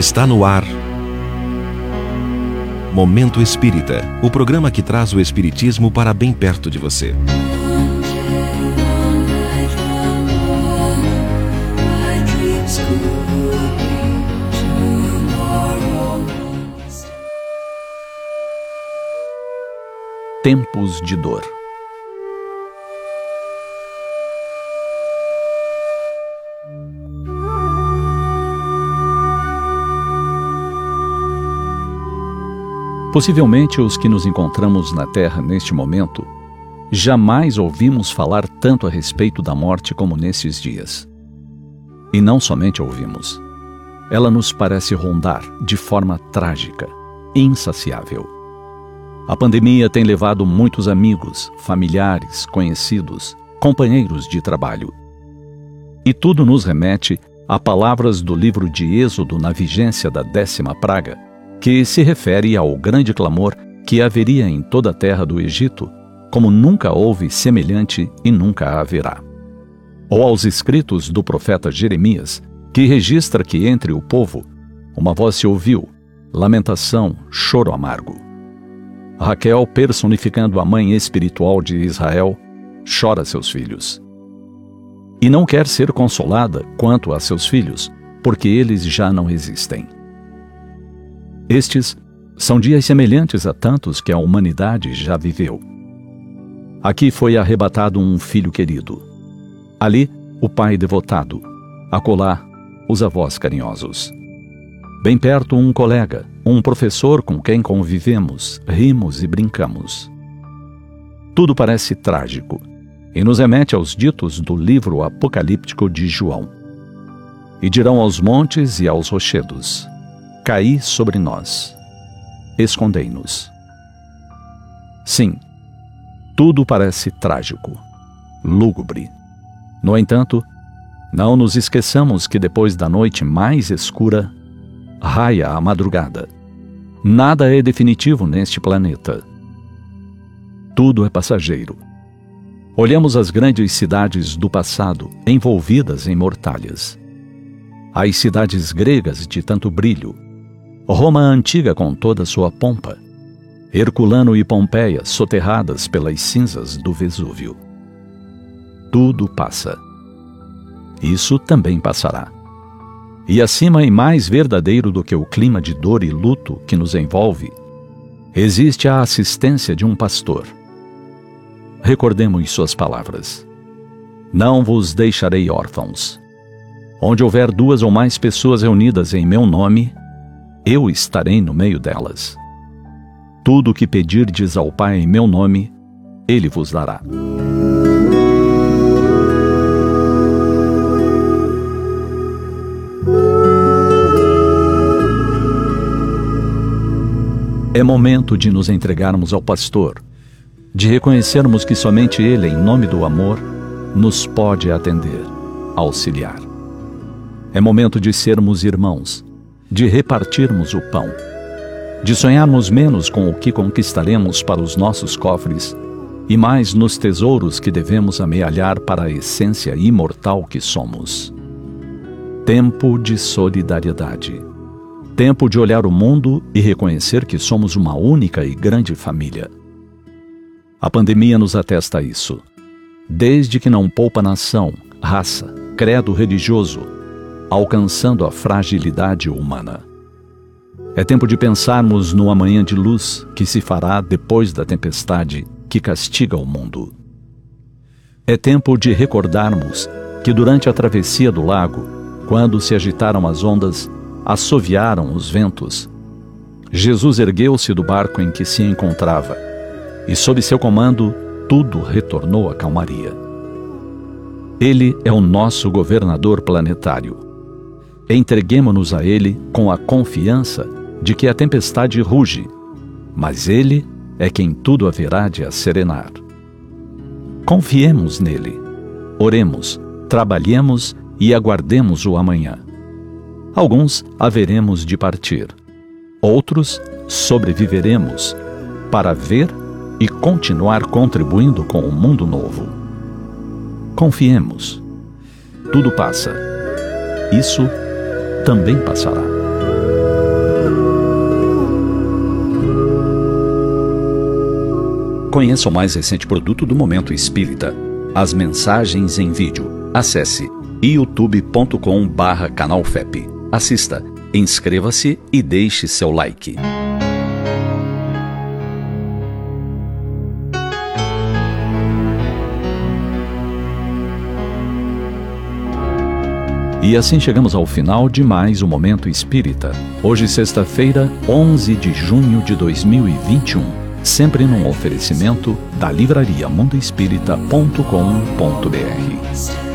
Está no ar. Momento Espírita o programa que traz o Espiritismo para bem perto de você. Tempos de dor. Possivelmente os que nos encontramos na Terra neste momento jamais ouvimos falar tanto a respeito da morte como nesses dias. E não somente ouvimos. Ela nos parece rondar de forma trágica, insaciável. A pandemia tem levado muitos amigos, familiares, conhecidos, companheiros de trabalho. E tudo nos remete a palavras do livro de Êxodo na vigência da décima praga, que se refere ao grande clamor que haveria em toda a terra do Egito, como nunca houve semelhante e nunca haverá. Ou aos escritos do profeta Jeremias, que registra que entre o povo uma voz se ouviu, lamentação, choro amargo. Raquel, personificando a mãe espiritual de Israel, chora seus filhos. E não quer ser consolada quanto a seus filhos, porque eles já não existem. Estes são dias semelhantes a tantos que a humanidade já viveu. Aqui foi arrebatado um filho querido. Ali, o pai devotado. Acolá, os avós carinhosos. Bem perto, um colega, um professor com quem convivemos, rimos e brincamos. Tudo parece trágico e nos remete aos ditos do livro apocalíptico de João. E dirão aos montes e aos rochedos: caí sobre nós. Escondei-nos. Sim, tudo parece trágico, lúgubre. No entanto, não nos esqueçamos que depois da noite mais escura, raia a madrugada. Nada é definitivo neste planeta. Tudo é passageiro. Olhamos as grandes cidades do passado envolvidas em mortalhas. As cidades gregas de tanto brilho, Roma antiga com toda sua pompa, Herculano e Pompeia soterradas pelas cinzas do Vesúvio. Tudo passa. Isso também passará. E acima e mais verdadeiro do que o clima de dor e luto que nos envolve, existe a assistência de um pastor. Recordemos suas palavras. Não vos deixarei órfãos. Onde houver duas ou mais pessoas reunidas em meu nome, eu estarei no meio delas. Tudo o que pedirdes ao Pai em meu nome, ele vos dará. É momento de nos entregarmos ao pastor, de reconhecermos que somente ele, em nome do amor, nos pode atender, auxiliar. É momento de sermos irmãos, de repartirmos o pão, de sonharmos menos com o que conquistaremos para os nossos cofres e mais nos tesouros que devemos amealhar para a essência imortal que somos. Tempo de solidariedade. Tempo de olhar o mundo e reconhecer que somos uma única e grande família. A pandemia nos atesta isso. Desde que não poupa nação, raça, credo religioso, alcançando a fragilidade humana. É tempo de pensarmos no amanhã de luz que se fará depois da tempestade que castiga o mundo. É tempo de recordarmos que durante a travessia do lago, quando se agitaram as ondas, assoviaram os ventos. Jesus ergueu-se do barco em que se encontrava e, sob seu comando, tudo retornou à calmaria. Ele é o nosso governador planetário entreguemo-nos a Ele com a confiança de que a tempestade ruge, mas Ele é quem tudo haverá de serenar. Confiemos nele, oremos, trabalhemos e aguardemos o amanhã. Alguns haveremos de partir, outros sobreviveremos para ver e continuar contribuindo com o mundo novo. Confiemos. Tudo passa. Isso também passará. Conheça o mais recente produto do Momento Espírita, as mensagens em vídeo. Acesse youtube.com/canalfep. Assista, inscreva-se e deixe seu like. E assim chegamos ao final de mais um Momento Espírita. Hoje, sexta-feira, 11 de junho de 2021. Sempre num oferecimento da livraria mundoespírita.com.br.